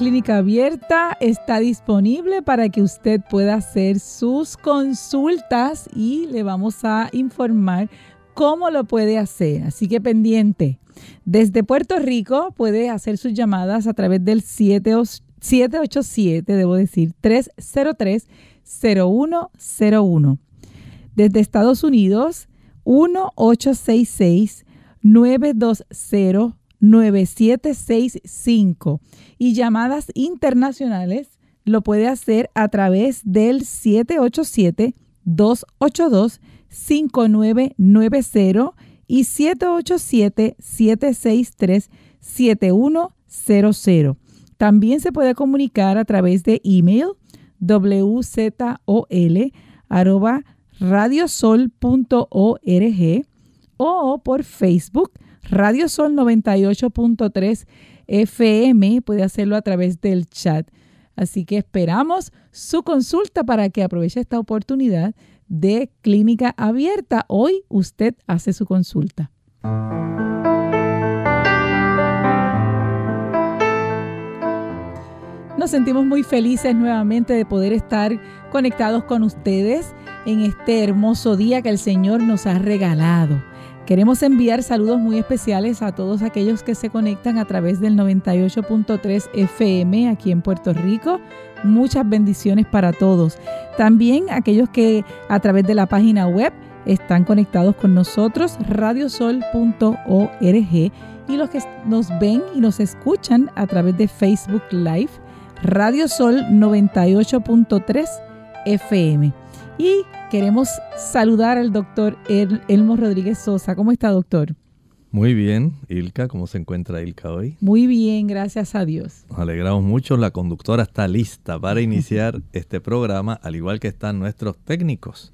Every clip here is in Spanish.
Clínica Abierta está disponible para que usted pueda hacer sus consultas y le vamos a informar cómo lo puede hacer. Así que pendiente. Desde Puerto Rico puede hacer sus llamadas a través del 787, debo decir, 303-0101. Desde Estados Unidos, 1866 920 9765 y llamadas internacionales lo puede hacer a través del 787-282-5990 y 787-763-7100. También se puede comunicar a través de email wzol arroba radiosol.org o por Facebook Radio Sol 98.3 FM. Puede hacerlo a través del chat. Así que esperamos su consulta para que aproveche esta oportunidad de clínica abierta. Hoy usted hace su consulta. Nos sentimos muy felices nuevamente de poder estar conectados con ustedes en este hermoso día que el Señor nos ha regalado. Queremos enviar saludos muy especiales a todos aquellos que se conectan a través del 98.3 FM aquí en Puerto Rico. Muchas bendiciones para todos. También aquellos que a través de la página web están conectados con nosotros, radiosol.org, y los que nos ven y nos escuchan a través de Facebook Live, Radiosol 98.3 FM. Y queremos saludar al doctor Elmo Rodríguez Sosa. ¿Cómo está, doctor? Muy bien, Ilka, ¿cómo se encuentra Ilka hoy? Muy bien, gracias a Dios. Nos alegramos mucho, la conductora está lista para iniciar este programa, al igual que están nuestros técnicos.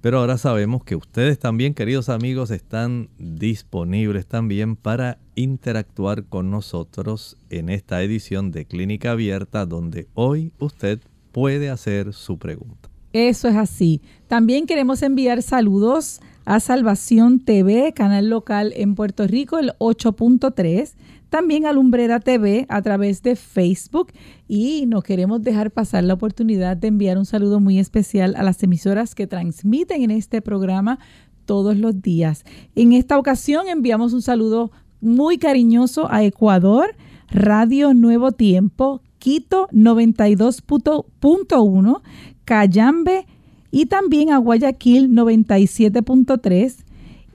Pero ahora sabemos que ustedes también, queridos amigos, están disponibles también para interactuar con nosotros en esta edición de Clínica Abierta, donde hoy usted puede hacer su pregunta. Eso es así. También queremos enviar saludos a Salvación TV, canal local en Puerto Rico, el 8.3. También a Lumbrera TV a través de Facebook. Y no queremos dejar pasar la oportunidad de enviar un saludo muy especial a las emisoras que transmiten en este programa todos los días. En esta ocasión enviamos un saludo muy cariñoso a Ecuador, Radio Nuevo Tiempo, Quito 92.1, Cayambe y también a Guayaquil 97.3,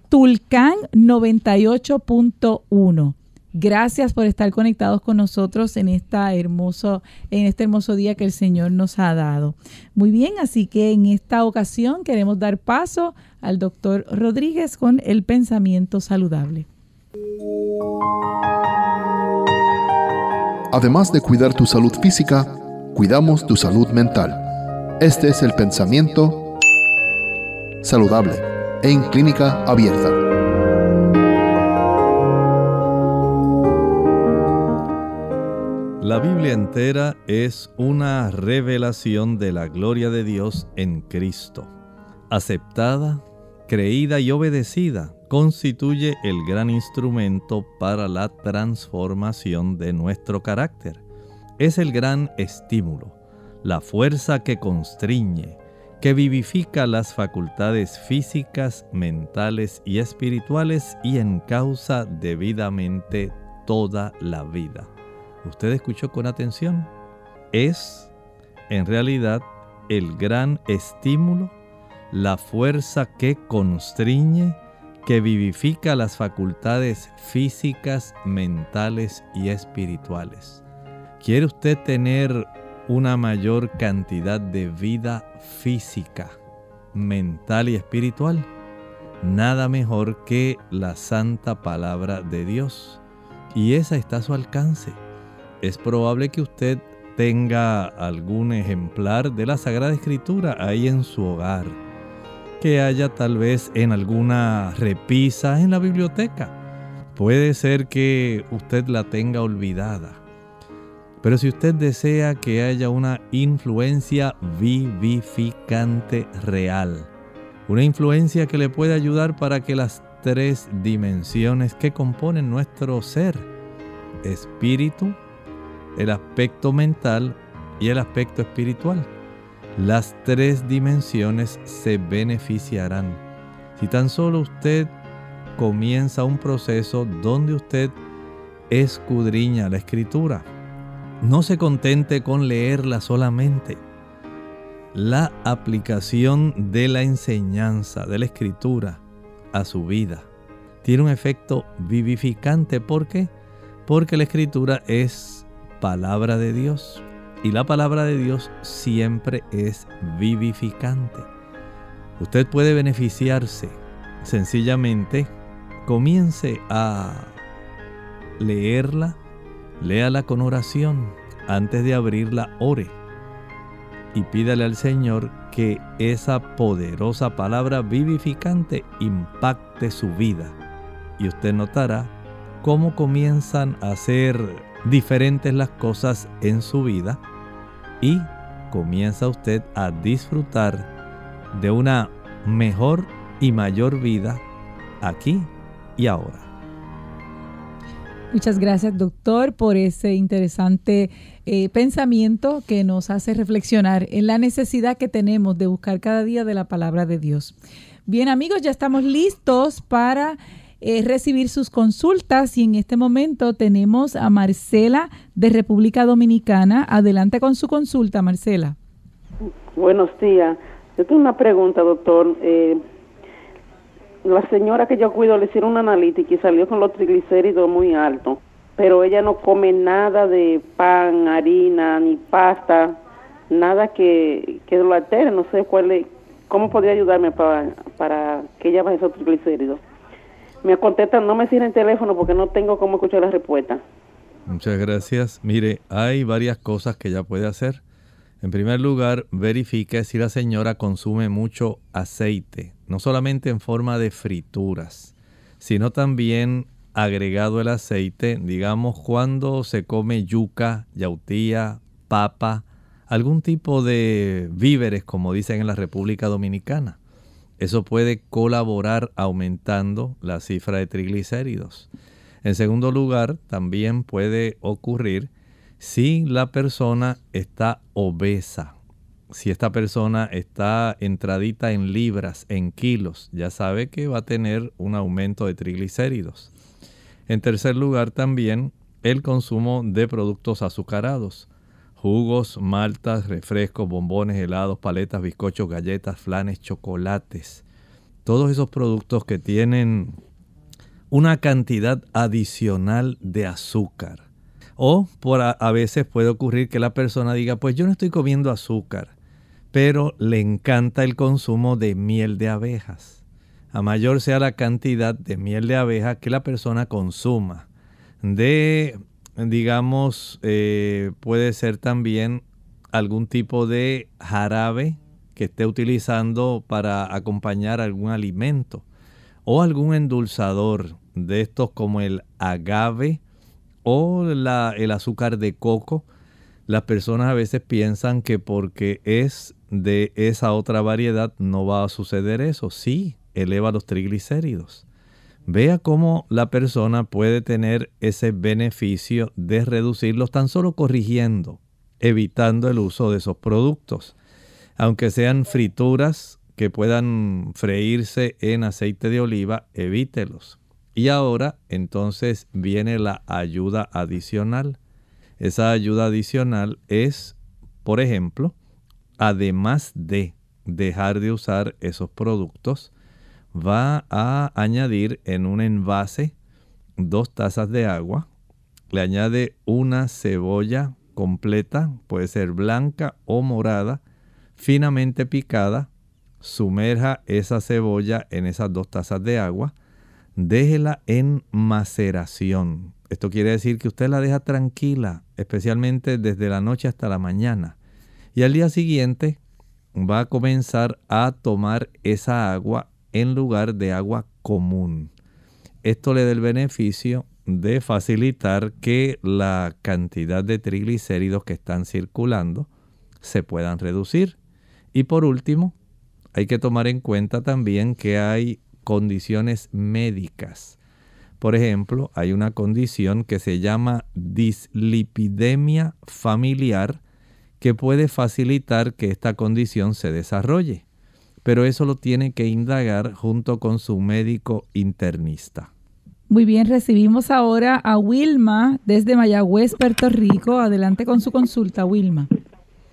Tulcán 98.1. Gracias por estar conectados con nosotros en, esta hermoso, en este hermoso día que el Señor nos ha dado. Muy bien, así que en esta ocasión queremos dar paso al doctor Rodríguez con el pensamiento saludable. Además de cuidar tu salud física, cuidamos tu salud mental. Este es el pensamiento saludable en clínica abierta. La Biblia entera es una revelación de la gloria de Dios en Cristo. Aceptada, creída y obedecida, constituye el gran instrumento para la transformación de nuestro carácter. Es el gran estímulo la fuerza que constriñe, que vivifica las facultades físicas, mentales y espirituales y encausa debidamente toda la vida. ¿Usted escuchó con atención? Es, en realidad, el gran estímulo, la fuerza que constriñe, que vivifica las facultades físicas, mentales y espirituales. ¿Quiere usted tener una mayor cantidad de vida física, mental y espiritual? Nada mejor que la santa palabra de Dios. Y esa está a su alcance. Es probable que usted tenga algún ejemplar de la Sagrada Escritura ahí en su hogar que haya tal vez en alguna repisa en la biblioteca. Puede ser que usted la tenga olvidada. Pero si usted desea que haya una influencia vivificante real, una influencia que le pueda ayudar para que las tres dimensiones que componen nuestro ser, espíritu, el aspecto mental y el aspecto espiritual, las tres dimensiones se beneficiarán. Si tan solo usted comienza un proceso donde usted escudriña la escritura, no se contente con leerla solamente. La aplicación de la enseñanza de la escritura a su vida tiene un efecto vivificante. ¿Por qué? Porque la escritura es palabra de Dios. Y la palabra de Dios siempre es vivificante. Usted puede beneficiarse. Sencillamente, comience a leerla, léala con oración. Antes de abrirla, ore. Y pídale al Señor que esa poderosa palabra vivificante impacte su vida. Y usted notará cómo comienzan a ser diferentes las cosas en su vida y comienza usted a disfrutar de una mejor y mayor vida aquí y ahora. Muchas gracias doctor por ese interesante eh, pensamiento que nos hace reflexionar en la necesidad que tenemos de buscar cada día de la palabra de Dios. Bien amigos, ya estamos listos para eh, recibir sus consultas y en este momento tenemos a Marcela de República Dominicana. Adelante con su consulta, Marcela. Buenos días. Yo tengo una pregunta, doctor. Eh, la señora que yo cuido le hicieron una analítica y salió con los triglicéridos muy altos, pero ella no come nada de pan, harina, ni pasta, nada que, que lo altere. No sé cuál es, cómo podría ayudarme para, para que ella baje esos triglicéridos me contestan, no me sirve el teléfono porque no tengo cómo escuchar la respuesta. Muchas gracias. Mire, hay varias cosas que ella puede hacer. En primer lugar, verifique si la señora consume mucho aceite, no solamente en forma de frituras, sino también agregado el aceite, digamos, cuando se come yuca, yautía, papa, algún tipo de víveres, como dicen en la República Dominicana. Eso puede colaborar aumentando la cifra de triglicéridos. En segundo lugar, también puede ocurrir si la persona está obesa. Si esta persona está entradita en libras, en kilos, ya sabe que va a tener un aumento de triglicéridos. En tercer lugar, también el consumo de productos azucarados jugos, maltas, refrescos, bombones, helados, paletas, bizcochos, galletas, flanes, chocolates. Todos esos productos que tienen una cantidad adicional de azúcar. O por a, a, veces puede ocurrir que la persona diga, pues yo no estoy comiendo azúcar, pero le encanta el consumo de miel de abejas. A mayor sea la cantidad de miel de abeja que la persona consuma, de digamos, eh, puede ser también algún tipo de jarabe que esté utilizando para acompañar algún alimento o algún endulzador de estos como el agave o la, el azúcar de coco. Las personas a veces piensan que porque es de esa otra variedad no va a suceder eso. Sí, eleva los triglicéridos. Vea cómo la persona puede tener ese beneficio de reducirlos tan solo corrigiendo, evitando el uso de esos productos. Aunque sean frituras que puedan freírse en aceite de oliva, evítelos. Y ahora entonces viene la ayuda adicional. Esa ayuda adicional es, por ejemplo, además de dejar de usar esos productos, va a añadir en un envase dos tazas de agua, le añade una cebolla completa, puede ser blanca o morada, finamente picada, sumerja esa cebolla en esas dos tazas de agua, déjela en maceración. Esto quiere decir que usted la deja tranquila, especialmente desde la noche hasta la mañana. Y al día siguiente va a comenzar a tomar esa agua en lugar de agua común. Esto le da el beneficio de facilitar que la cantidad de triglicéridos que están circulando se puedan reducir. Y por último, hay que tomar en cuenta también que hay condiciones médicas. Por ejemplo, hay una condición que se llama dislipidemia familiar que puede facilitar que esta condición se desarrolle. Pero eso lo tiene que indagar junto con su médico internista. Muy bien, recibimos ahora a Wilma desde Mayagüez, Puerto Rico. Adelante con su consulta, Wilma.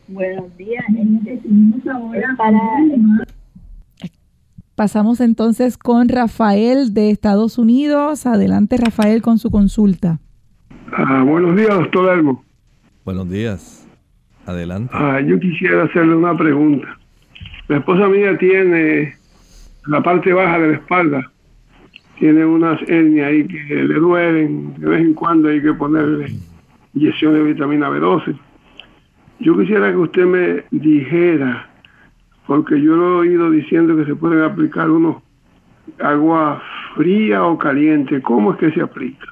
Buenos días. Recibimos ahora para... Pasamos entonces con Rafael de Estados Unidos. Adelante, Rafael, con su consulta. Ah, buenos días, doctor Elmo. Buenos días. Adelante. Ah, yo quisiera hacerle una pregunta. La esposa mía tiene la parte baja de la espalda tiene unas hernias ahí que le duelen, de vez en cuando hay que ponerle inyección de vitamina B12. Yo quisiera que usted me dijera, porque yo lo he oído diciendo que se pueden aplicar unos agua fría o caliente, ¿cómo es que se aplica?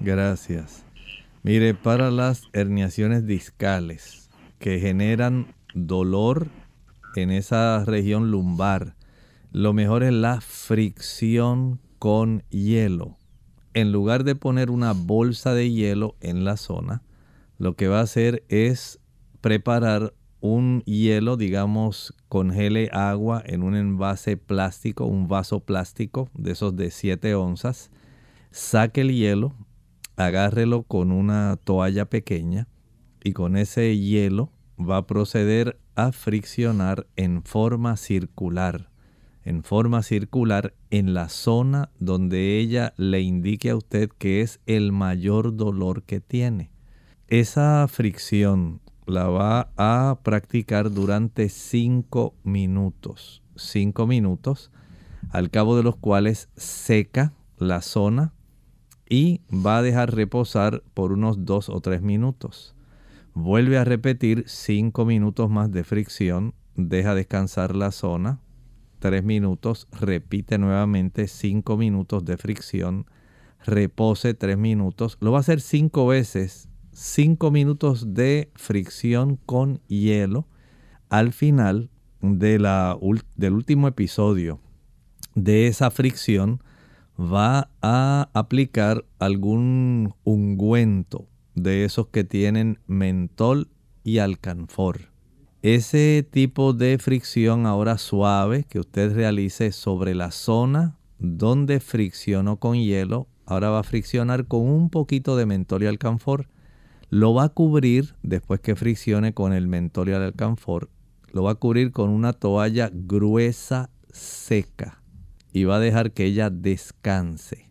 Gracias. Mire, para las herniaciones discales que generan dolor en esa región lumbar, lo mejor es la fricción con hielo. En lugar de poner una bolsa de hielo en la zona, lo que va a hacer es preparar un hielo, digamos, congele agua en un envase plástico, un vaso plástico de esos de 7 onzas. Saque el hielo, agárrelo con una toalla pequeña y con ese hielo va a proceder a friccionar en forma circular en forma circular en la zona donde ella le indique a usted que es el mayor dolor que tiene. Esa fricción la va a practicar durante 5 minutos. 5 minutos, al cabo de los cuales seca la zona y va a dejar reposar por unos 2 o 3 minutos. Vuelve a repetir 5 minutos más de fricción, deja descansar la zona, 3 minutos, repite nuevamente 5 minutos de fricción, repose 3 minutos, lo va a hacer 5 veces, 5 minutos de fricción con hielo. Al final de la, del último episodio de esa fricción va a aplicar algún ungüento de esos que tienen mentol y alcanfor ese tipo de fricción ahora suave que usted realice sobre la zona donde friccionó con hielo, ahora va a friccionar con un poquito de mentol y alcanfor. Lo va a cubrir después que friccione con el mentol y el alcanfor. Lo va a cubrir con una toalla gruesa seca y va a dejar que ella descanse.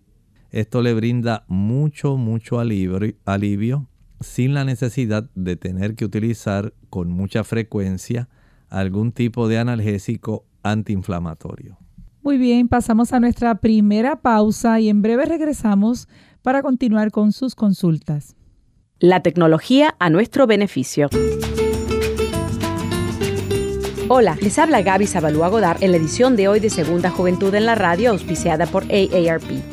Esto le brinda mucho, mucho alivio, alivio sin la necesidad de tener que utilizar con mucha frecuencia algún tipo de analgésico antiinflamatorio. Muy bien, pasamos a nuestra primera pausa y en breve regresamos para continuar con sus consultas. La tecnología a nuestro beneficio. Hola, les habla Gaby Zabalúa Godard en la edición de hoy de Segunda Juventud en la Radio, auspiciada por AARP.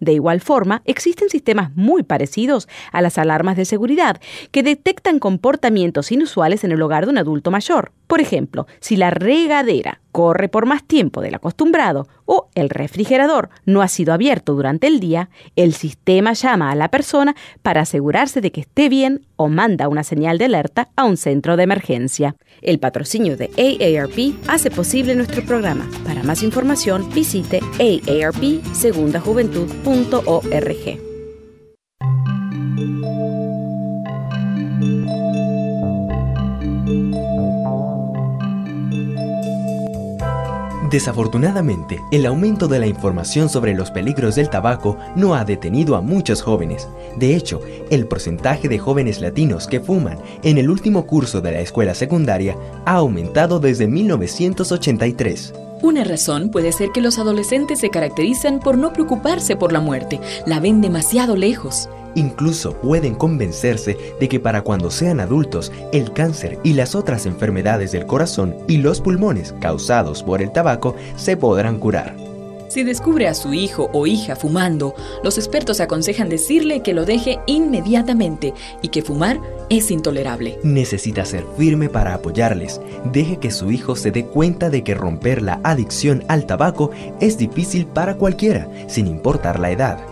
De igual forma, existen sistemas muy parecidos a las alarmas de seguridad que detectan comportamientos inusuales en el hogar de un adulto mayor. Por ejemplo, si la regadera corre por más tiempo del acostumbrado o el refrigerador no ha sido abierto durante el día, el sistema llama a la persona para asegurarse de que esté bien o manda una señal de alerta a un centro de emergencia. El patrocinio de AARP hace posible nuestro programa. Para más información visite aarpsegundajuventud.org. Desafortunadamente, el aumento de la información sobre los peligros del tabaco no ha detenido a muchos jóvenes. De hecho, el porcentaje de jóvenes latinos que fuman en el último curso de la escuela secundaria ha aumentado desde 1983. Una razón puede ser que los adolescentes se caracterizan por no preocuparse por la muerte, la ven demasiado lejos. Incluso pueden convencerse de que para cuando sean adultos, el cáncer y las otras enfermedades del corazón y los pulmones causados por el tabaco se podrán curar. Si descubre a su hijo o hija fumando, los expertos aconsejan decirle que lo deje inmediatamente y que fumar es intolerable. Necesita ser firme para apoyarles. Deje que su hijo se dé cuenta de que romper la adicción al tabaco es difícil para cualquiera, sin importar la edad.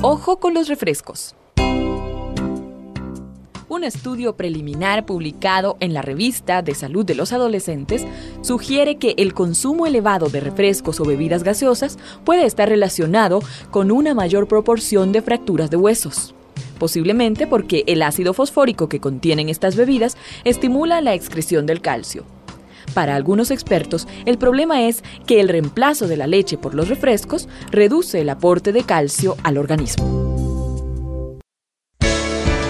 Ojo con los refrescos. Un estudio preliminar publicado en la revista de salud de los adolescentes sugiere que el consumo elevado de refrescos o bebidas gaseosas puede estar relacionado con una mayor proporción de fracturas de huesos. Posiblemente porque el ácido fosfórico que contienen estas bebidas estimula la excreción del calcio. Para algunos expertos, el problema es que el reemplazo de la leche por los refrescos reduce el aporte de calcio al organismo.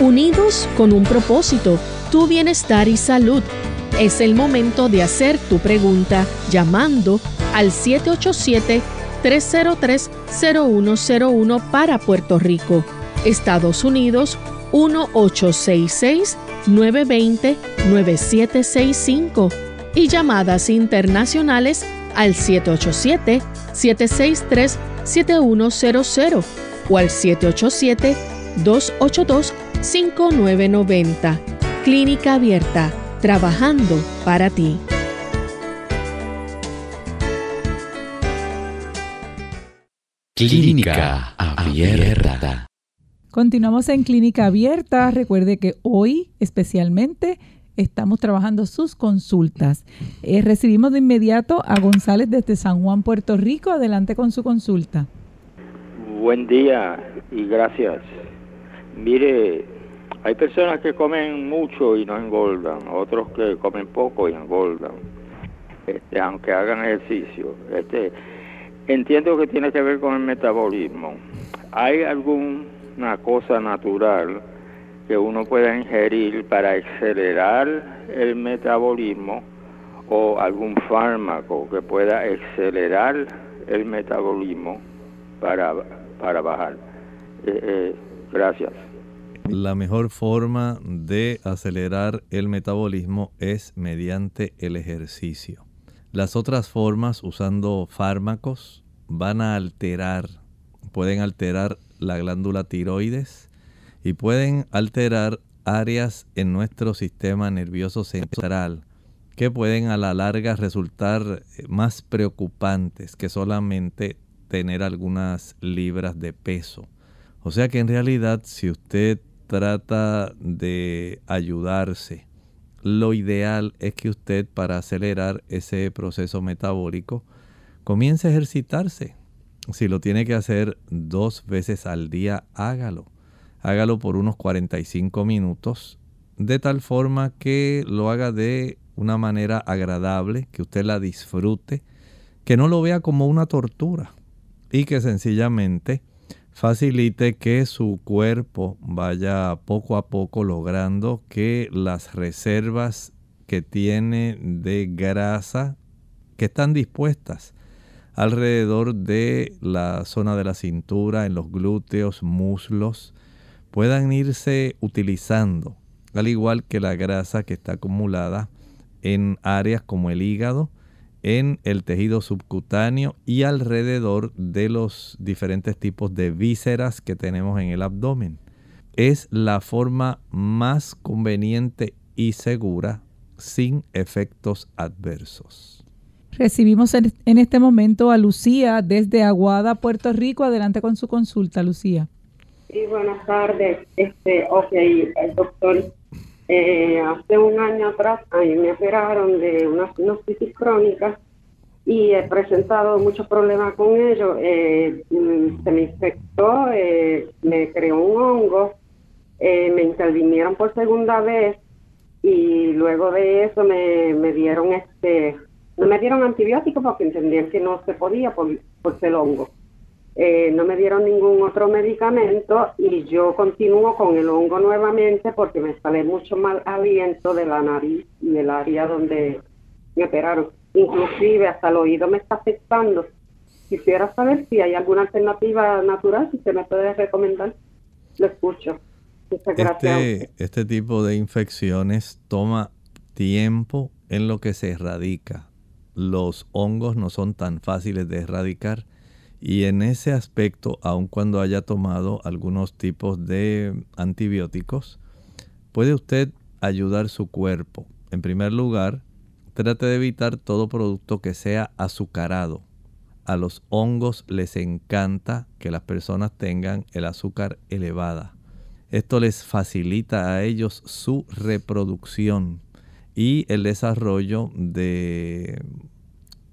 Unidos con un propósito, tu bienestar y salud. Es el momento de hacer tu pregunta llamando al 787-303-0101 para Puerto Rico, Estados Unidos 1866-920-9765 y llamadas internacionales al 787-763-7100 o al 787-282-5990. Clínica Abierta, trabajando para ti. Clínica Abierta. Continuamos en Clínica Abierta. Recuerde que hoy especialmente estamos trabajando sus consultas. Eh, recibimos de inmediato a González desde San Juan, Puerto Rico. Adelante con su consulta. Buen día y gracias. Mire, hay personas que comen mucho y no engordan, otros que comen poco y engordan, este, aunque hagan ejercicio. Este, entiendo que tiene que ver con el metabolismo. ¿Hay alguna cosa natural? Que uno pueda ingerir para acelerar el metabolismo o algún fármaco que pueda acelerar el metabolismo para, para bajar. Eh, eh, gracias. La mejor forma de acelerar el metabolismo es mediante el ejercicio. Las otras formas, usando fármacos, van a alterar, pueden alterar la glándula tiroides, y pueden alterar áreas en nuestro sistema nervioso central que pueden a la larga resultar eh, más preocupantes que solamente tener algunas libras de peso. O sea que en realidad si usted trata de ayudarse, lo ideal es que usted para acelerar ese proceso metabólico comience a ejercitarse. Si lo tiene que hacer dos veces al día, hágalo. Hágalo por unos 45 minutos, de tal forma que lo haga de una manera agradable, que usted la disfrute, que no lo vea como una tortura y que sencillamente facilite que su cuerpo vaya poco a poco logrando que las reservas que tiene de grasa que están dispuestas alrededor de la zona de la cintura, en los glúteos, muslos, puedan irse utilizando, al igual que la grasa que está acumulada en áreas como el hígado, en el tejido subcutáneo y alrededor de los diferentes tipos de vísceras que tenemos en el abdomen. Es la forma más conveniente y segura sin efectos adversos. Recibimos en, este momento a Lucía desde Aguada, Puerto Rico. Adelante con su consulta, Lucía. Sí, buenas tardes. Este, ok, el doctor, eh, hace un año atrás a me operaron de una sinusitis crónica y he presentado muchos problemas con ello. Eh, mm, se me infectó, eh, me creó un hongo, me intervinieron por segunda vez y luego de eso me, me dieron este no me dieron antibióticos porque entendían que no se podía por, por el hongo. Eh, no me dieron ningún otro medicamento y yo continúo con el hongo nuevamente porque me sale mucho mal aliento de la nariz y del área donde me operaron. Inclusive hasta el oído me está afectando. Quisiera saber si hay alguna alternativa natural, si usted me puede recomendar. Lo escucho. Este, este tipo de infecciones toma tiempo en lo que se erradica. Los hongos no son tan fáciles de erradicar y en ese aspecto, aun cuando haya tomado algunos tipos de antibióticos, puede usted ayudar su cuerpo. En primer lugar, trate de evitar todo producto que sea azucarado. A los hongos les encanta que las personas tengan el azúcar elevada. Esto les facilita a ellos su reproducción y el desarrollo de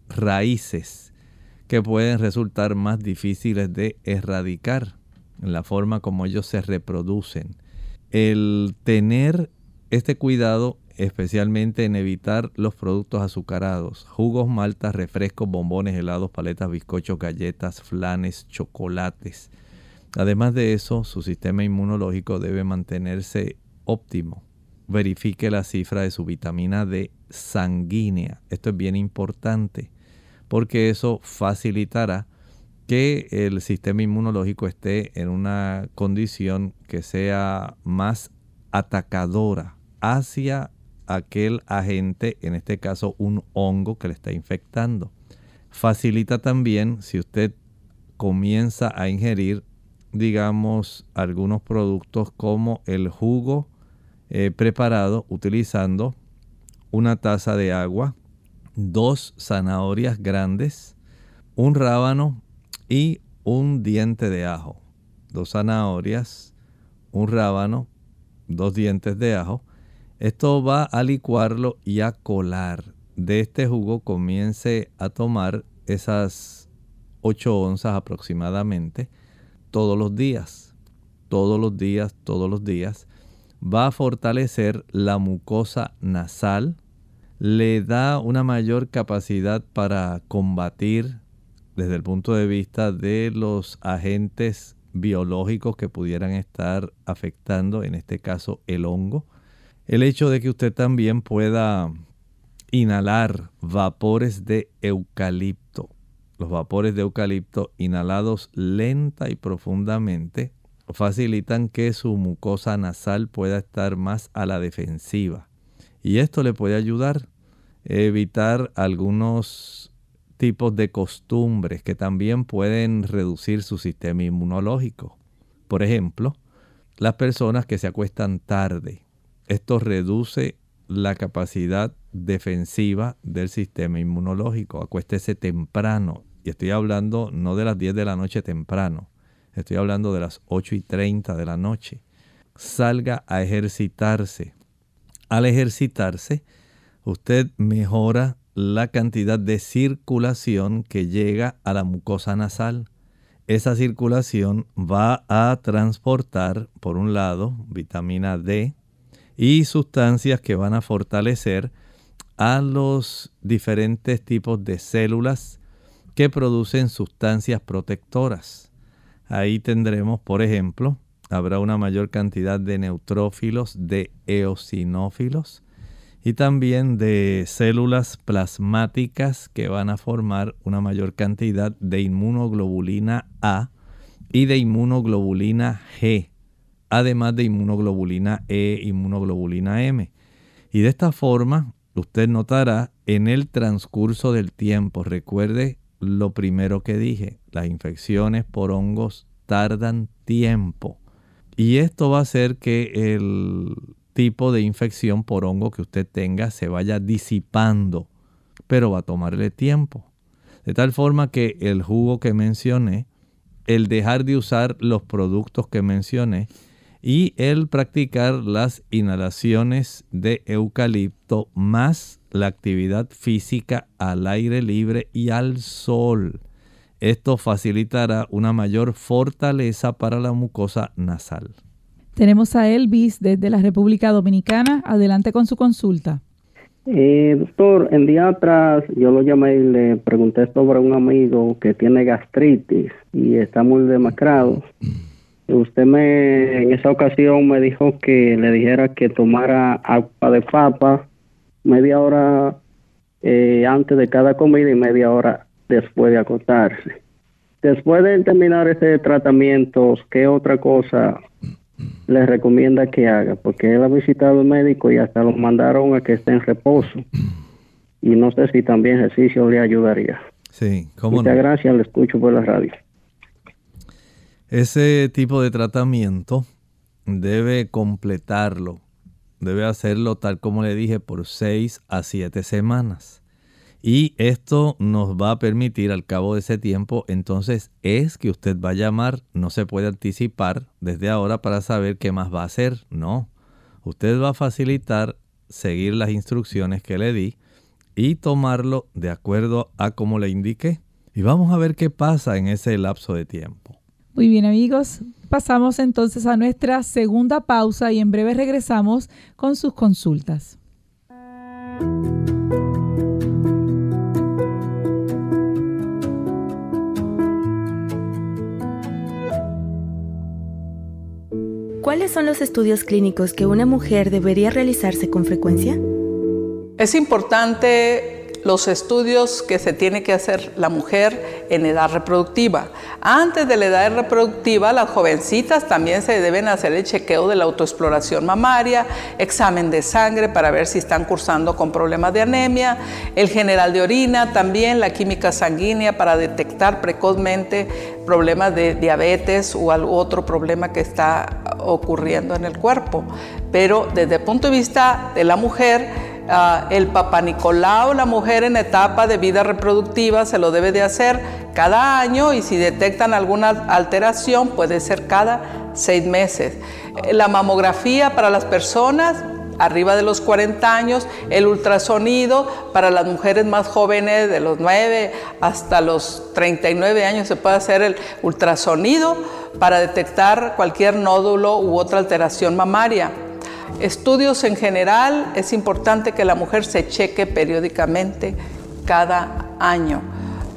raíces que pueden resultar más difíciles de erradicar en la forma como ellos se reproducen. El tener este cuidado especialmente en evitar los productos azucarados, jugos, maltas, refrescos, bombones, helados, paletas, bizcochos, galletas, flanes, chocolates, Además de eso, su sistema inmunológico debe mantenerse óptimo. Verifique la cifra de su vitamina D sanguínea. Esto es bien importante porque eso facilitará que el sistema inmunológico esté en una condición que sea más atacadora hacia aquel agente, en este caso un hongo que le está infectando. Facilita también si usted comienza a ingerir digamos, algunos productos como el jugo eh, preparado utilizando una taza de agua, dos zanahorias grandes, un rábano y un diente de ajo. Dos zanahorias, un rábano, dos dientes de ajo. Esto va a licuarlo y a colar. De este jugo comience a tomar esas 8 onzas aproximadamente todos los días, todos los días, todos los días, va a fortalecer la mucosa nasal, le da una mayor capacidad para combatir desde el punto de vista de los agentes biológicos que pudieran estar afectando, en este caso el hongo. El hecho de que usted también pueda inhalar vapores de eucalipto los vapores de eucalipto inhalados lenta y profundamente facilitan que su mucosa nasal pueda estar más a la defensiva. Y esto le puede ayudar a evitar algunos tipos de costumbres que también pueden reducir su sistema inmunológico. Por ejemplo, las personas que se acuestan tarde. Esto reduce la capacidad defensiva del sistema inmunológico. Acuéstese temprano. Y estoy hablando no de las 10 de la noche temprano. Estoy hablando de las 8 y 30 de la noche. Salga a ejercitarse. Al ejercitarse, usted mejora la cantidad de circulación que llega a la mucosa nasal. Esa circulación va a transportar, por un lado, vitamina D y sustancias que van a fortalecer a los diferentes tipos de células que producen sustancias protectoras. Ahí tendremos, por ejemplo, habrá una mayor cantidad de neutrófilos, de eosinófilos y también de células plasmáticas que van a formar una mayor cantidad de inmunoglobulina A y de inmunoglobulina G, además de inmunoglobulina E, inmunoglobulina M. Y de esta forma, usted notará en el transcurso del tiempo, recuerde lo primero que dije, las infecciones por hongos tardan tiempo. Y esto va a hacer que el tipo de infección por hongo que usted tenga se vaya disipando, pero va a tomarle tiempo. De tal forma que el jugo que mencioné, el dejar de usar los productos que mencioné y el practicar las inhalaciones de eucalipto más la actividad física al aire libre y al sol. Esto facilitará una mayor fortaleza para la mucosa nasal. Tenemos a Elvis desde la República Dominicana. Adelante con su consulta. Eh, doctor, en día atrás yo lo llamé y le pregunté sobre un amigo que tiene gastritis y está muy demacrado. Usted me en esa ocasión me dijo que le dijera que tomara agua de papa media hora eh, antes de cada comida y media hora después de acostarse. Después de terminar ese tratamiento, ¿qué otra cosa le recomienda que haga? Porque él ha visitado al médico y hasta lo mandaron a que esté en reposo. Y no sé si también ejercicio le ayudaría. Sí, ¿cómo Muchas gracias, le escucho por la radio. Ese tipo de tratamiento debe completarlo debe hacerlo tal como le dije por 6 a 7 semanas. Y esto nos va a permitir al cabo de ese tiempo, entonces es que usted va a llamar, no se puede anticipar desde ahora para saber qué más va a hacer, no. Usted va a facilitar seguir las instrucciones que le di y tomarlo de acuerdo a como le indiqué. Y vamos a ver qué pasa en ese lapso de tiempo. Muy bien amigos, pasamos entonces a nuestra segunda pausa y en breve regresamos con sus consultas. ¿Cuáles son los estudios clínicos que una mujer debería realizarse con frecuencia? Es importante los estudios que se tiene que hacer la mujer en edad reproductiva. Antes de la edad reproductiva, las jovencitas también se deben hacer el chequeo de la autoexploración mamaria, examen de sangre para ver si están cursando con problemas de anemia, el general de orina, también la química sanguínea para detectar precozmente problemas de diabetes o algún otro problema que está ocurriendo en el cuerpo. Pero desde el punto de vista de la mujer, Ah, el Papa Nicolau, la mujer en etapa de vida reproductiva, se lo debe de hacer cada año y si detectan alguna alteración puede ser cada seis meses. Eh, la mamografía para las personas arriba de los 40 años, el ultrasonido para las mujeres más jóvenes de los 9 hasta los 39 años se puede hacer el ultrasonido para detectar cualquier nódulo u otra alteración mamaria. Estudios en general, es importante que la mujer se cheque periódicamente cada año.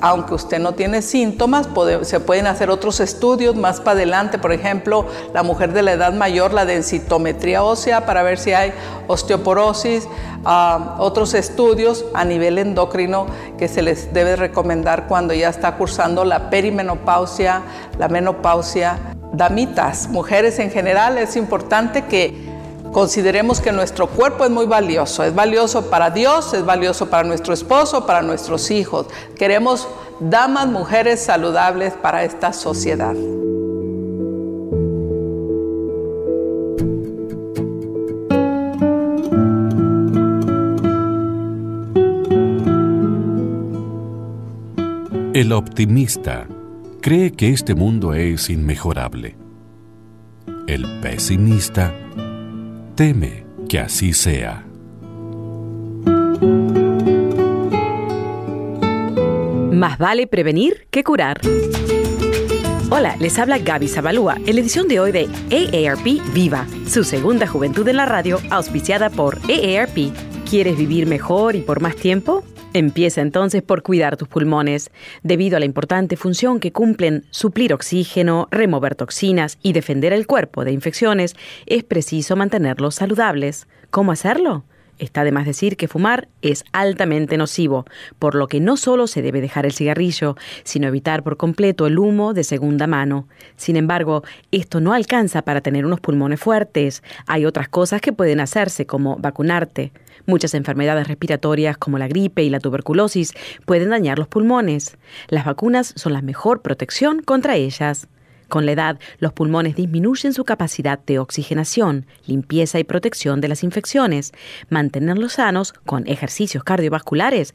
Aunque usted no tiene síntomas, se pueden hacer otros estudios más para adelante, por ejemplo, la mujer de la edad mayor, la densitometría ósea para ver si hay osteoporosis, ah, otros estudios a nivel endocrino que se les debe recomendar cuando ya está cursando la perimenopausia, la menopausia, damitas, mujeres en general, es importante que Consideremos que nuestro cuerpo es muy valioso, es valioso para Dios, es valioso para nuestro esposo, para nuestros hijos. Queremos damas, mujeres saludables para esta sociedad. El optimista cree que este mundo es inmejorable. El pesimista teme que así sea. Más vale prevenir que curar. Hola, les habla Gaby Zabalúa en la edición de hoy de AARP Viva, su segunda juventud en la radio, auspiciada por AARP. ¿Quieres vivir mejor y por más tiempo? Empieza entonces por cuidar tus pulmones. Debido a la importante función que cumplen suplir oxígeno, remover toxinas y defender el cuerpo de infecciones, es preciso mantenerlos saludables. ¿Cómo hacerlo? Está de más decir que fumar es altamente nocivo, por lo que no solo se debe dejar el cigarrillo, sino evitar por completo el humo de segunda mano. Sin embargo, esto no alcanza para tener unos pulmones fuertes. Hay otras cosas que pueden hacerse, como vacunarte. Muchas enfermedades respiratorias como la gripe y la tuberculosis pueden dañar los pulmones. Las vacunas son la mejor protección contra ellas. Con la edad, los pulmones disminuyen su capacidad de oxigenación, limpieza y protección de las infecciones. Mantenerlos sanos con ejercicios cardiovasculares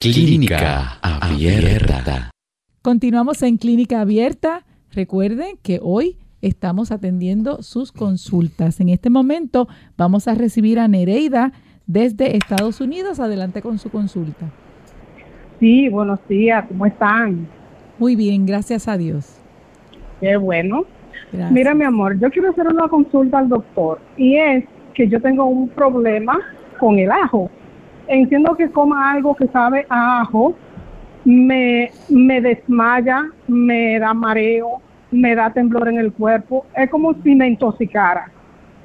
Clínica Abierta. Continuamos en Clínica Abierta. Recuerden que hoy estamos atendiendo sus consultas. En este momento vamos a recibir a Nereida desde Estados Unidos. Adelante con su consulta. Sí, buenos días. ¿Cómo están? Muy bien, gracias a Dios. Qué bueno. Mira, mi amor, yo quiero hacer una consulta al doctor y es que yo tengo un problema con el ajo. Entiendo que coma algo que sabe a ajo, me, me desmaya, me da mareo, me da temblor en el cuerpo, es como si me intoxicara.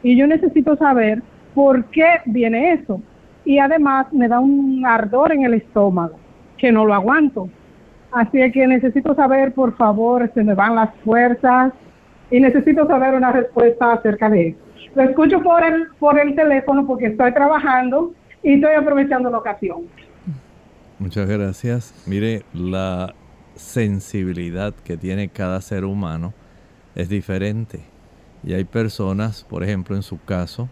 Y yo necesito saber por qué viene eso. Y además me da un ardor en el estómago, que no lo aguanto. Así que necesito saber, por favor, se me van las fuerzas y necesito saber una respuesta acerca de eso. Lo escucho por el, por el teléfono porque estoy trabajando y estoy aprovechando la ocasión. Muchas gracias. Mire, la sensibilidad que tiene cada ser humano es diferente. Y hay personas, por ejemplo, en su caso,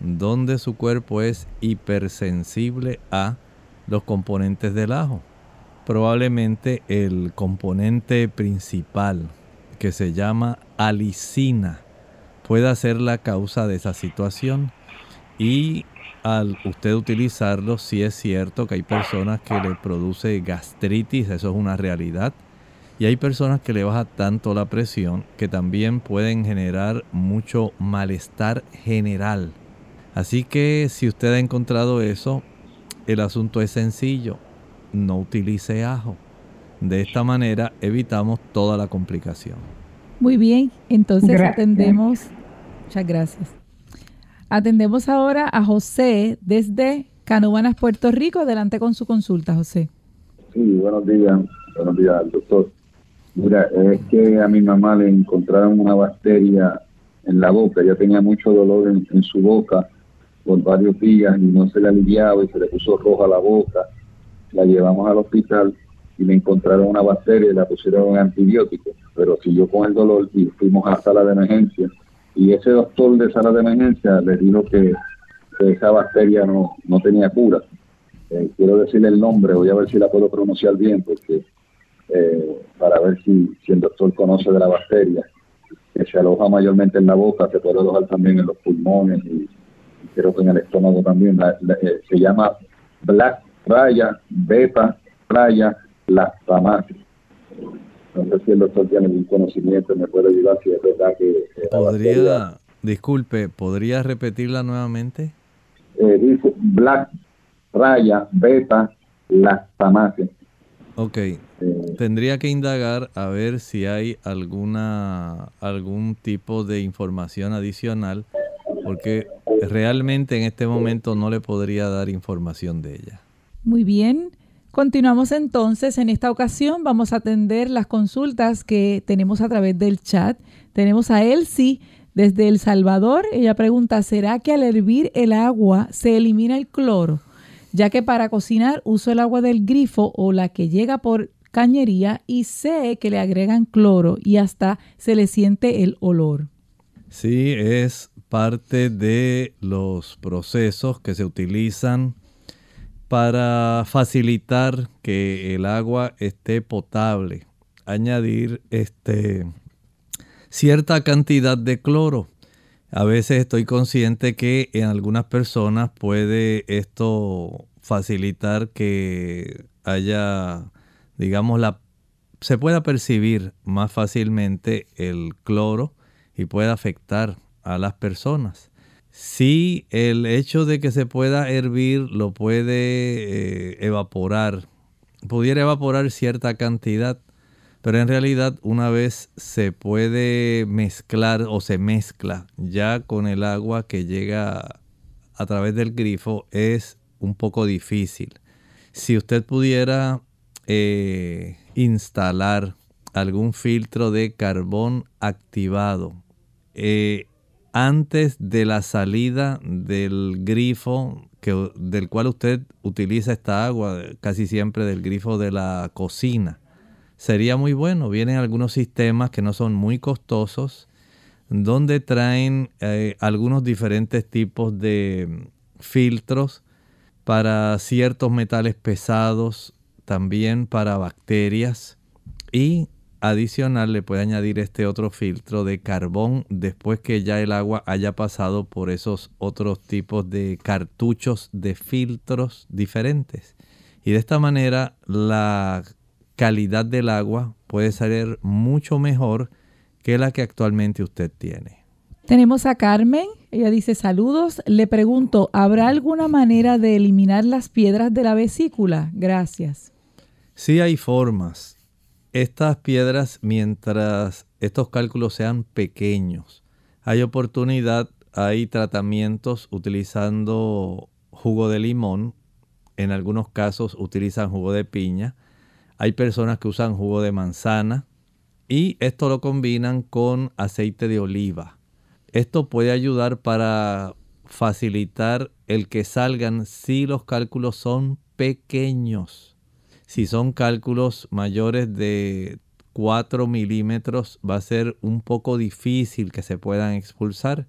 donde su cuerpo es hipersensible a los componentes del ajo probablemente el componente principal que se llama alicina pueda ser la causa de esa situación y al usted utilizarlo sí es cierto que hay personas que le produce gastritis, eso es una realidad, y hay personas que le baja tanto la presión que también pueden generar mucho malestar general. Así que si usted ha encontrado eso, el asunto es sencillo no utilice ajo. De esta manera evitamos toda la complicación. Muy bien, entonces atendemos. Muchas gracias. Atendemos ahora a José desde Canubanas, Puerto Rico. Adelante con su consulta, José. Sí, buenos días. Buenos días, doctor. Mira, es que a mi mamá le encontraron una bacteria en la boca. Ella tenía mucho dolor en, su boca por varios días y no se le aliviaba y se le puso roja la boca la llevamos al hospital y le encontraron una bacteria y la pusieron en antibióticos, pero siguió con el dolor y fuimos a la sala de emergencia y ese doctor de sala de emergencia le dijo que, esa bacteria no, no tenía cura. Eh, quiero decirle el nombre, voy a ver si la puedo pronunciar bien, porque eh, para ver si, el doctor conoce de la bacteria, que se aloja mayormente en la boca, se puede alojar también en los pulmones y, creo que en el estómago también. Eh, se llama Black raya, beta, raya, lactamase. No sé si el doctor tiene algún conocimiento, me puede ayudar si es verdad que... ¿Podría, disculpe, ¿podría repetirla nuevamente? Eh, dice black, raya, beta, lactamase. Ok, eh, tendría que indagar a ver si hay alguna algún tipo de información adicional, porque realmente en este momento no le podría dar información de ella. Muy bien. Continuamos entonces. En esta ocasión vamos a atender las consultas que tenemos a través del chat. Tenemos a Elsie desde El Salvador. Ella pregunta, ¿será que al hervir el agua se elimina el cloro? ya que para cocinar uso el agua del grifo o la que llega por cañería y sé que le agregan cloro y hasta se le siente el olor. Sí, es parte de los procesos que se utilizan para facilitar que el agua esté potable. Añadir este, cierta cantidad de cloro. A veces estoy consciente que en algunas personas puede esto facilitar que haya, digamos, la, se pueda percibir más fácilmente el cloro y pueda afectar a las personas. Si el hecho de que se pueda hervir lo puede eh, evaporar, pudiera evaporar cierta cantidad, pero en realidad una vez se puede mezclar o se mezcla ya con el agua que llega a través del grifo es un poco difícil. Si usted pudiera eh, instalar algún filtro de carbón activado eh, antes de la salida del grifo que, del cual usted utiliza esta agua, casi siempre del grifo de la cocina. Sería muy bueno. Vienen algunos sistemas que no son muy costosos, donde traen eh, algunos diferentes tipos de filtros para ciertos metales pesados, también para bacterias y adicional le puede añadir este otro filtro de carbón después que ya el agua haya pasado por esos otros tipos de cartuchos de filtros diferentes. Y de esta manera la calidad del agua puede ser mucho mejor que la que actualmente usted tiene. Tenemos a Carmen, ella dice saludos, le pregunto, ¿habrá alguna manera de eliminar las piedras de la vesícula? Gracias. Sí hay formas estas piedras, mientras estos cálculos sean pequeños, hay oportunidad, hay tratamientos utilizando jugo de limón, en algunos casos utilizan jugo de piña, hay personas que usan jugo de manzana y esto lo combinan con aceite de oliva. Esto puede ayudar para facilitar el que salgan si los cálculos son pequeños. Si son cálculos mayores de 4 milímetros va a ser un poco difícil que se puedan expulsar.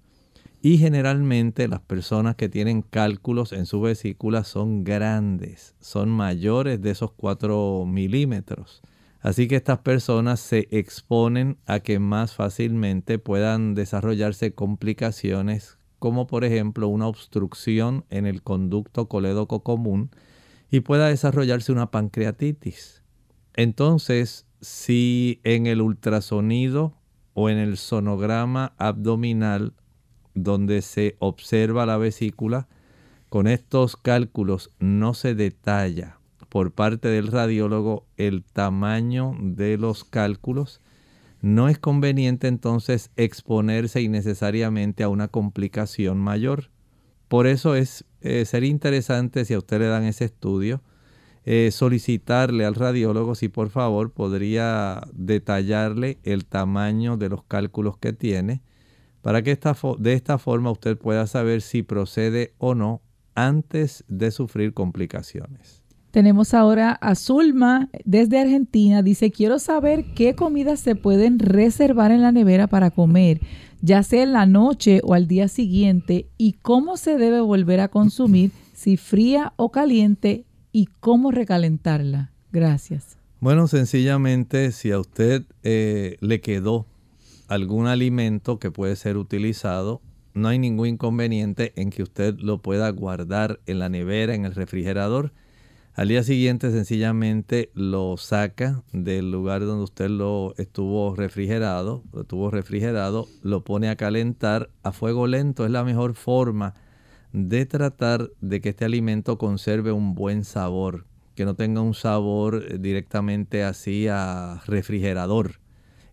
Y generalmente las personas que tienen cálculos en su vesícula son grandes, son mayores de esos 4 milímetros. Así que estas personas se exponen a que más fácilmente puedan desarrollarse complicaciones como por ejemplo una obstrucción en el conducto colédoco común y pueda desarrollarse una pancreatitis. Entonces, si en el ultrasonido o en el sonograma abdominal donde se observa la vesícula, con estos cálculos no se detalla por parte del radiólogo el tamaño de los cálculos, no es conveniente entonces exponerse innecesariamente a una complicación mayor. Por eso es eh, sería interesante si a usted le dan ese estudio, eh, solicitarle al radiólogo si por favor podría detallarle el tamaño de los cálculos que tiene para que esta de esta forma usted pueda saber si procede o no antes de sufrir complicaciones. Tenemos ahora a Zulma desde Argentina. Dice, quiero saber qué comidas se pueden reservar en la nevera para comer ya sea en la noche o al día siguiente, y cómo se debe volver a consumir, si fría o caliente, y cómo recalentarla. Gracias. Bueno, sencillamente, si a usted eh, le quedó algún alimento que puede ser utilizado, no hay ningún inconveniente en que usted lo pueda guardar en la nevera, en el refrigerador al día siguiente sencillamente lo saca del lugar donde usted lo estuvo refrigerado, lo estuvo refrigerado, lo pone a calentar a fuego lento. Es la mejor forma de tratar de que este alimento conserve un buen sabor, que no tenga un sabor directamente así a refrigerador.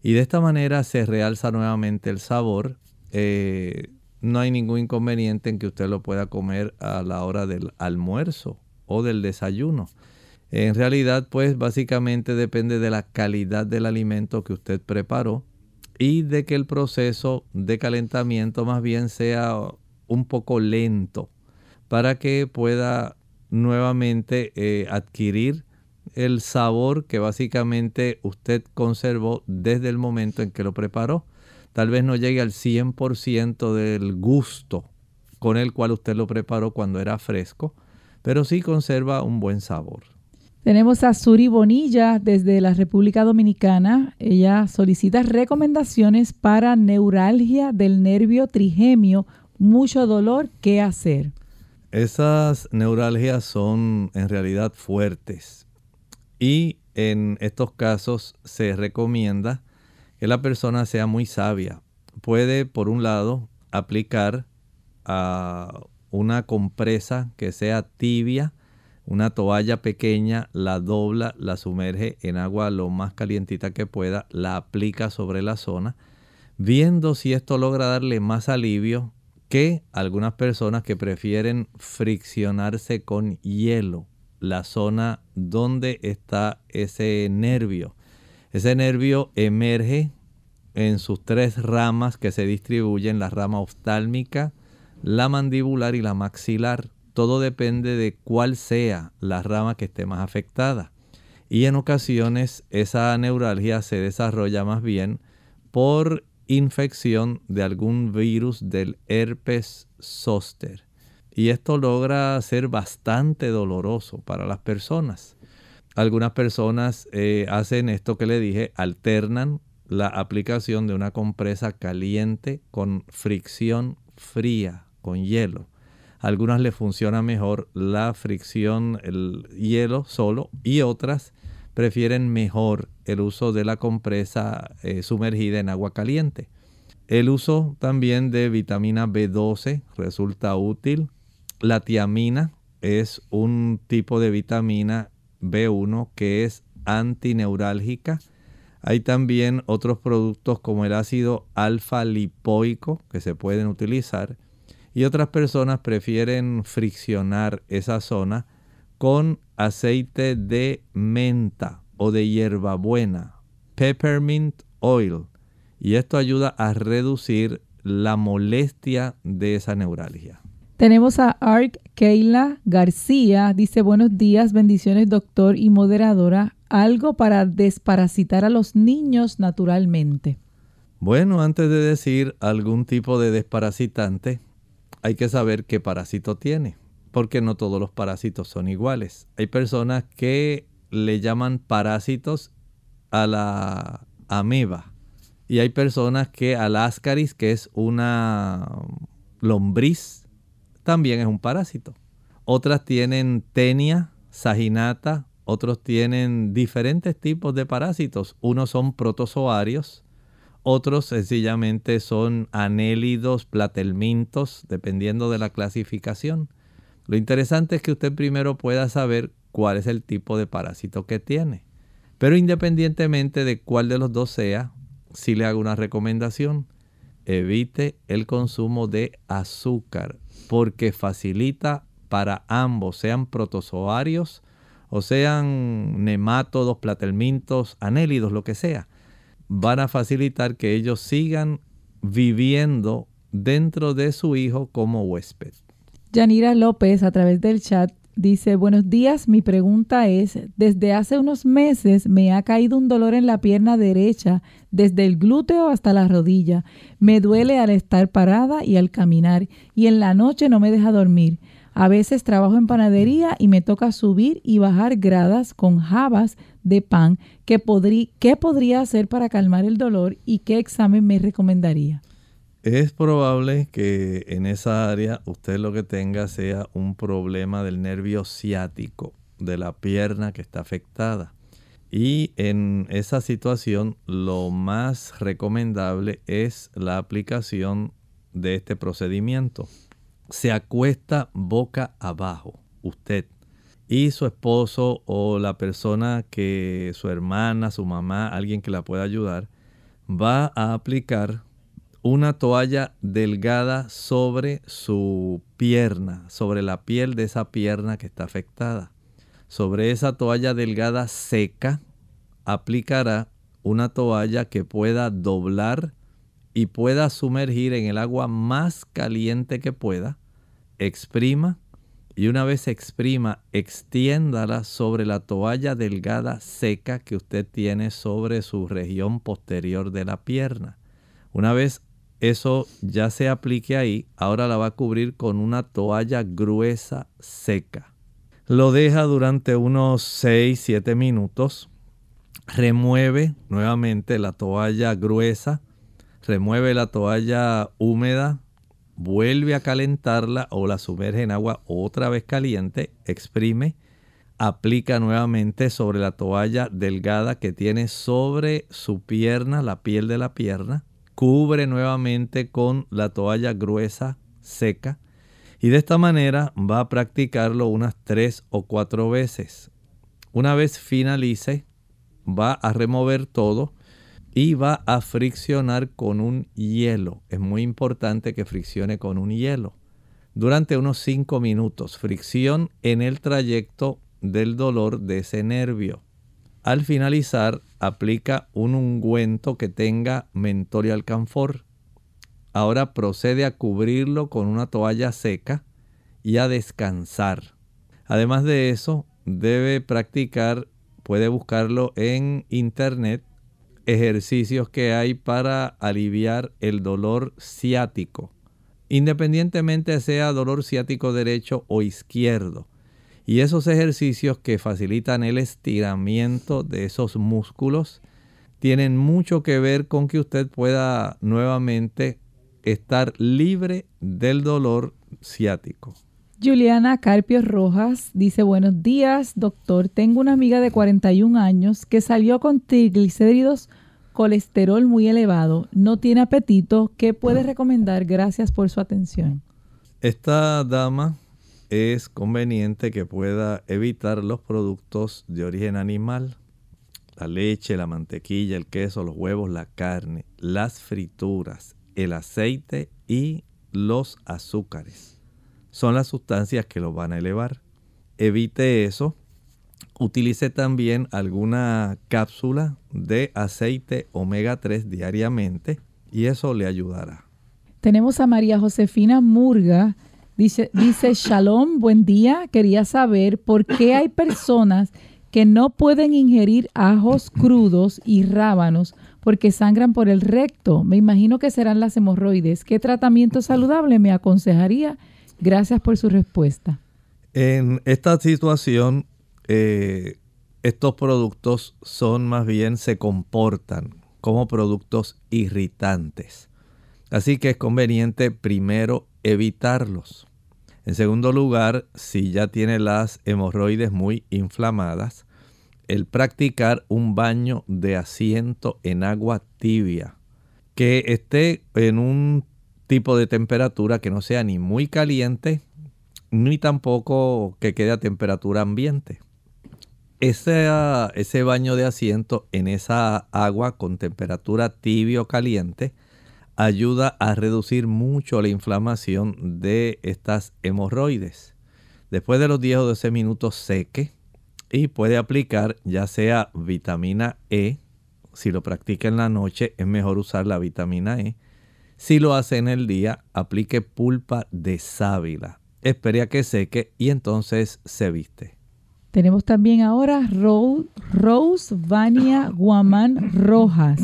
Y de esta manera se realza nuevamente el sabor. Eh, no hay ningún inconveniente en que usted lo pueda comer a la hora del almuerzo o del desayuno. En realidad, pues básicamente depende de la calidad del alimento que usted preparó y de que el proceso de calentamiento más bien sea un poco lento para que pueda nuevamente eh, adquirir el sabor que básicamente usted conservó desde el momento en que lo preparó. Tal vez no llegue al 100% del gusto con el cual usted lo preparó cuando era fresco, pero sí conserva un buen sabor. Tenemos a Suri Bonilla desde la República Dominicana. Ella solicita recomendaciones para neuralgia del nervio trigemio, mucho dolor, ¿qué hacer? Esas neuralgias son en realidad fuertes y en estos casos se recomienda que la persona sea muy sabia. Puede, por un lado, aplicar a una compresa que sea tibia, una toalla pequeña, la dobla, la sumerge en agua lo más calientita que pueda, la aplica sobre la zona, viendo si esto logra darle más alivio que algunas personas que prefieren friccionarse con hielo la zona donde está ese nervio. Ese nervio emerge en sus tres ramas que se distribuyen, la rama oftálmica, la mandibular y la maxilar. Todo depende de cuál sea la rama que esté más afectada. Y en ocasiones esa neuralgia se desarrolla más bien por infección de algún virus del herpes zóster. Y esto logra ser bastante doloroso para las personas. Algunas personas eh, hacen esto que le dije, alternan la aplicación de una compresa caliente con fricción fría con hielo. A algunas le funciona mejor la fricción, el hielo solo y otras prefieren mejor el uso de la compresa eh, sumergida en agua caliente. El uso también de vitamina B12 resulta útil. La tiamina es un tipo de vitamina B1 que es antineurálgica. Hay también otros productos como el ácido alfa lipoico que se pueden utilizar y otras personas prefieren friccionar esa zona con aceite de menta o de hierbabuena, peppermint oil. Y esto ayuda a reducir la molestia de esa neuralgia. Tenemos a Ark Keila García. Dice buenos días, bendiciones doctor y moderadora. Algo para desparasitar a los niños naturalmente. Bueno, antes de decir algún tipo de desparasitante, hay que saber qué parásito tiene, porque no todos los parásitos son iguales. Hay personas que le llaman parásitos a la ameba y hay personas que al ascaris, que es una lombriz, también es un parásito. Otras tienen tenia, saginata, otros tienen diferentes tipos de parásitos. Unos son protozoarios, otros sencillamente son anélidos, platelmintos, dependiendo de la clasificación. Lo interesante es que usted primero pueda saber cuál es el tipo de parásito que tiene. Pero independientemente de cuál de los dos sea, si le hago una recomendación, evite el consumo de azúcar porque facilita para ambos, sean protozoarios o sean nemátodos, platelmintos, anélidos, lo que sea van a facilitar que ellos sigan viviendo dentro de su hijo como huésped. Yanira López a través del chat dice, buenos días, mi pregunta es, desde hace unos meses me ha caído un dolor en la pierna derecha, desde el glúteo hasta la rodilla. Me duele al estar parada y al caminar y en la noche no me deja dormir. A veces trabajo en panadería y me toca subir y bajar gradas con jabas de pan. ¿Qué, podría hacer para calmar el dolor y qué examen me recomendaría? Es probable que en esa área usted lo que tenga sea un problema del nervio ciático de la pierna que está afectada. Y en esa situación lo más recomendable es la aplicación de este procedimiento se acuesta boca abajo, usted, y su esposo o la persona que su hermana, su mamá, alguien que la pueda ayudar, va a aplicar una toalla delgada sobre su pierna, sobre la piel de esa pierna que está afectada. Sobre esa toalla delgada seca aplicará una toalla que pueda doblar y pueda sumergir en el agua más caliente que pueda, exprima y una vez exprima, extiéndala sobre la toalla delgada seca que usted tiene sobre su región posterior de la pierna. Una vez eso ya se aplique ahí, ahora la va a cubrir con una toalla gruesa seca. Lo deja durante unos 6-7 minutos. Remueve nuevamente la toalla gruesa. Remueve la toalla húmeda. Vuelve a calentarla o la sumerge en agua otra vez caliente. Exprime. Aplica nuevamente sobre la toalla delgada que tiene sobre su pierna, la piel de la pierna. Cubre nuevamente con la toalla gruesa seca y de esta manera va a practicarlo unas tres o cuatro veces. Una vez finalice, va a remover todo y va a friccionar con un hielo. Es muy importante que friccione con un hielo. Durante unos cinco minutos, fricción en el trayecto del dolor de ese nervio. Al finalizar, aplica un ungüento que tenga mentol y alcanfor. Ahora procede a cubrirlo con una toalla seca y a descansar. Además de eso, debe practicar, puede buscarlo en internet, ejercicios que hay para aliviar el dolor ciático, independientemente sea dolor ciático derecho o izquierdo. Y esos ejercicios que facilitan el estiramiento de esos músculos tienen mucho que ver con que usted pueda nuevamente estar libre del dolor ciático. Juliana Carpio Rojas dice, buenos días, doctor. Tengo una amiga de 41 años que salió con triglicéridos, colesterol muy elevado, no tiene apetito. ¿Qué puede recomendar? Gracias por su atención. Esta dama es conveniente que pueda evitar los productos de origen animal la leche, la mantequilla, el queso, los huevos, la carne, las frituras, el aceite y los azúcares. Son las sustancias que lo van a elevar. Evite eso. Utilice también alguna cápsula de aceite omega 3 diariamente y eso le ayudará. Tenemos a María Josefina Murga. Dice, dice, Shalom, buen día. Quería saber por qué hay personas que no pueden ingerir ajos crudos y rábanos porque sangran por el recto. Me imagino que serán las hemorroides. ¿Qué tratamiento saludable me aconsejaría? Gracias por su respuesta. En esta situación, eh, estos productos son más bien, se comportan como productos irritantes. Así que es conveniente primero evitarlos. En segundo lugar, si ya tiene las hemorroides muy inflamadas, el practicar un baño de asiento en agua tibia, que esté en un tipo de temperatura que no sea ni muy caliente, ni tampoco que quede a temperatura ambiente. Ese, ese baño de asiento en esa agua con temperatura tibio caliente ayuda a reducir mucho la inflamación de estas hemorroides. Después de los 10 o 12 minutos seque y puede aplicar ya sea vitamina E. Si lo practica en la noche es mejor usar la vitamina E. Si lo hace en el día, aplique pulpa de sábila. Espere a que seque y entonces se viste. Tenemos también ahora Rose Vania Guamán Rojas.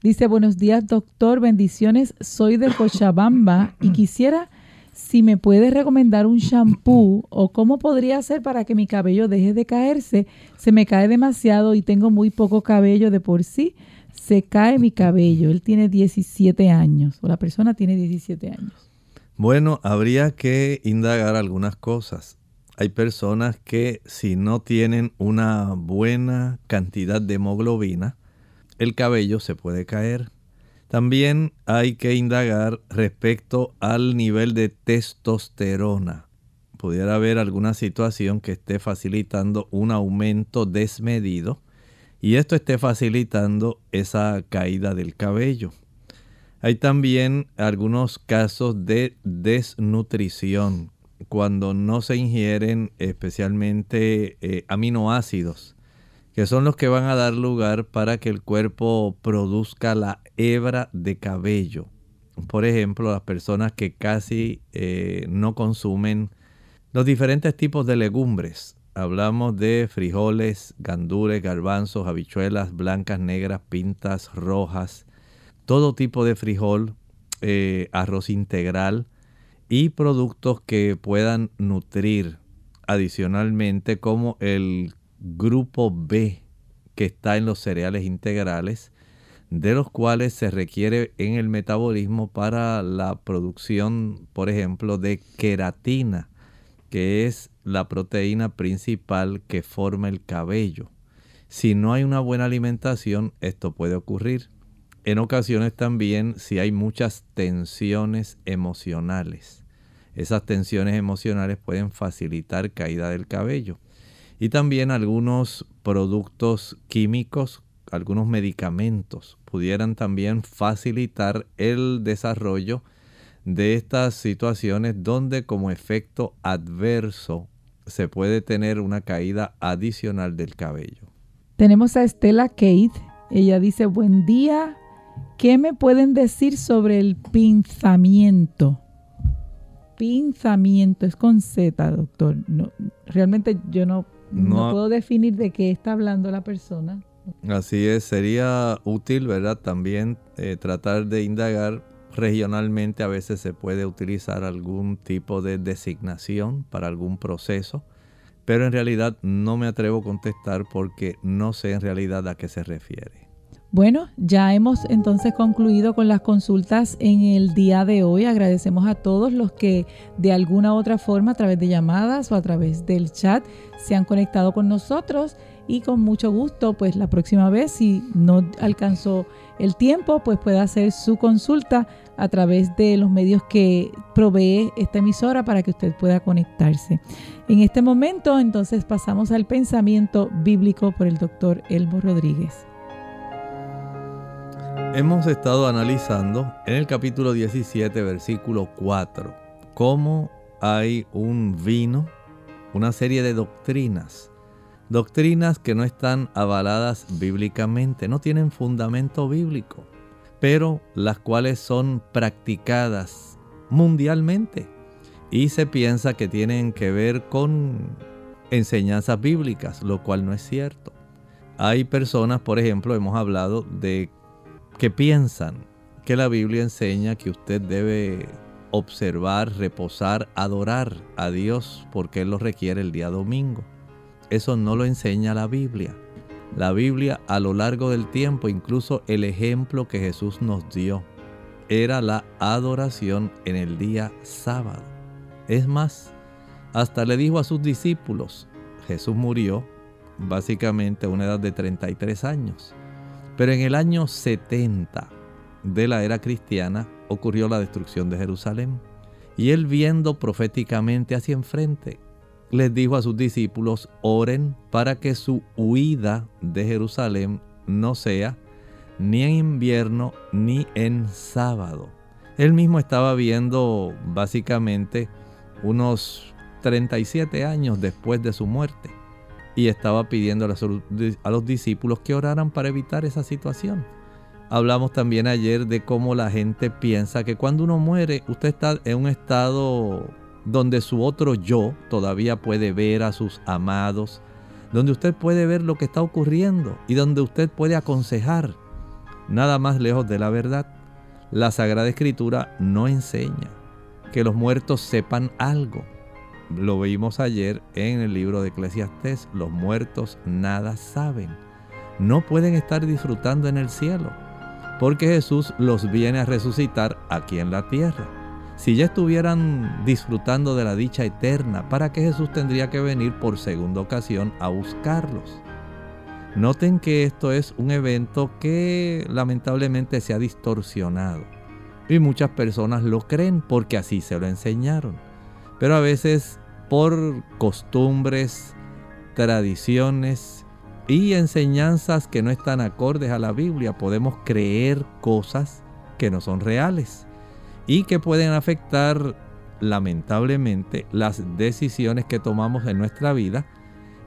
Dice, buenos días doctor, bendiciones, soy de Cochabamba y quisiera si me puede recomendar un shampoo o cómo podría hacer para que mi cabello deje de caerse. Se me cae demasiado y tengo muy poco cabello de por sí. Se cae mi cabello. Él tiene 17 años o la persona tiene 17 años. Bueno, habría que indagar algunas cosas. Hay personas que si no tienen una buena cantidad de hemoglobina, el cabello se puede caer. También hay que indagar respecto al nivel de testosterona. Pudiera haber alguna situación que esté facilitando un aumento desmedido y esto esté facilitando esa caída del cabello. Hay también algunos casos de desnutrición cuando no se ingieren especialmente eh, aminoácidos que son los que van a dar lugar para que el cuerpo produzca la hebra de cabello. Por ejemplo, las personas que casi eh, no consumen Los diferentes tipos de legumbres. Hablamos de frijoles, gandules, garbanzos, habichuelas blancas, negras, pintas, rojas, todo tipo de frijol, eh, arroz integral y productos que puedan nutrir adicionalmente como el grupo B que está en los cereales integrales, de los cuales se requiere en el metabolismo para la producción, por ejemplo, de queratina, que es la proteína principal que forma el cabello. Si no hay una buena alimentación, esto puede ocurrir. En ocasiones también si hay muchas tensiones emocionales. Esas tensiones emocionales pueden facilitar caída del cabello. Y también algunos productos químicos, algunos medicamentos pudieran también facilitar el desarrollo de estas situaciones donde como efecto adverso se puede tener una caída adicional del cabello. Tenemos a Estela Kate. Ella dice, buen día. ¿Qué me pueden decir sobre el pinzamiento? Pinzamiento es con Z, doctor. No, realmente yo no, no, puedo definir de qué está hablando la persona. Así es, sería útil, ¿verdad? También eh, tratar de indagar regionalmente a veces se puede utilizar algún tipo de designación para algún proceso, pero en realidad no me atrevo a contestar porque no sé en realidad a qué se refiere. Bueno, ya hemos entonces concluido con las consultas en el día de hoy. Agradecemos a todos los que de alguna u otra forma, a través de llamadas o a través del chat, se han conectado con nosotros y con mucho gusto, pues la próxima vez, si no alcanzó el tiempo, pues puede hacer su consulta a través de los medios que provee esta emisora para que usted pueda conectarse. En este momento, entonces, pasamos al pensamiento bíblico por el doctor Elmo Rodríguez. Hemos estado analizando en el capítulo 17, versículo 4, cómo hay un vino, una serie de doctrinas Doctrinas que no están avaladas bíblicamente, no tienen fundamento bíblico, pero las cuales son practicadas mundialmente y se piensa que tienen que ver con enseñanzas bíblicas, lo cual no es cierto. Hay personas, por ejemplo, hemos hablado de que piensan que la Biblia enseña que usted debe observar, reposar, adorar a Dios porque Él lo requiere el día domingo. Eso no lo enseña la Biblia. La Biblia a lo largo del tiempo, incluso el ejemplo que Jesús nos dio, era la adoración en el día sábado. Es más, hasta le dijo a sus discípulos, Jesús murió básicamente a una edad de 33 años, pero en el año 70 de la era cristiana ocurrió la destrucción de Jerusalén. Y él viendo proféticamente hacia enfrente, les dijo a sus discípulos, oren para que su huida de Jerusalén no sea ni en invierno ni en sábado. Él mismo estaba viendo básicamente unos 37 años después de su muerte y estaba pidiendo a los discípulos que oraran para evitar esa situación. Hablamos también ayer de cómo la gente piensa que cuando uno muere usted está en un estado donde su otro yo todavía puede ver a sus amados, donde usted puede ver lo que está ocurriendo y donde usted puede aconsejar. Nada más lejos de la verdad. La Sagrada Escritura no enseña que los muertos sepan algo. Lo vimos ayer en el libro de Eclesiastés. Los muertos nada saben. No pueden estar disfrutando en el cielo, porque Jesús los viene a resucitar aquí en la tierra. Si ya estuvieran disfrutando de la dicha eterna, ¿para qué Jesús tendría que venir por segunda ocasión a buscarlos? Noten que esto es un evento que lamentablemente se ha distorsionado. Y muchas personas lo creen porque así se lo enseñaron. Pero a veces por costumbres, tradiciones y enseñanzas que no están acordes a la Biblia podemos creer cosas que no son reales y que pueden afectar lamentablemente las decisiones que tomamos en nuestra vida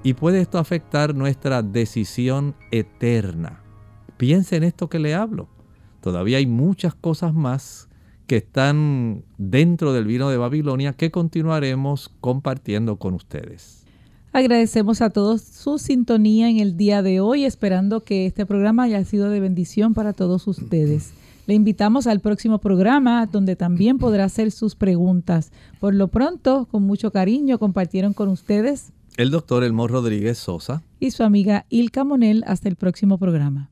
y puede esto afectar nuestra decisión eterna. Piense en esto que le hablo. Todavía hay muchas cosas más que están dentro del vino de Babilonia que continuaremos compartiendo con ustedes. Agradecemos a todos su sintonía en el día de hoy, esperando que este programa haya sido de bendición para todos ustedes. Le invitamos al próximo programa donde también podrá hacer sus preguntas. Por lo pronto, con mucho cariño, compartieron con ustedes el doctor Elmo Rodríguez Sosa y su amiga Ilka Monel. Hasta el próximo programa.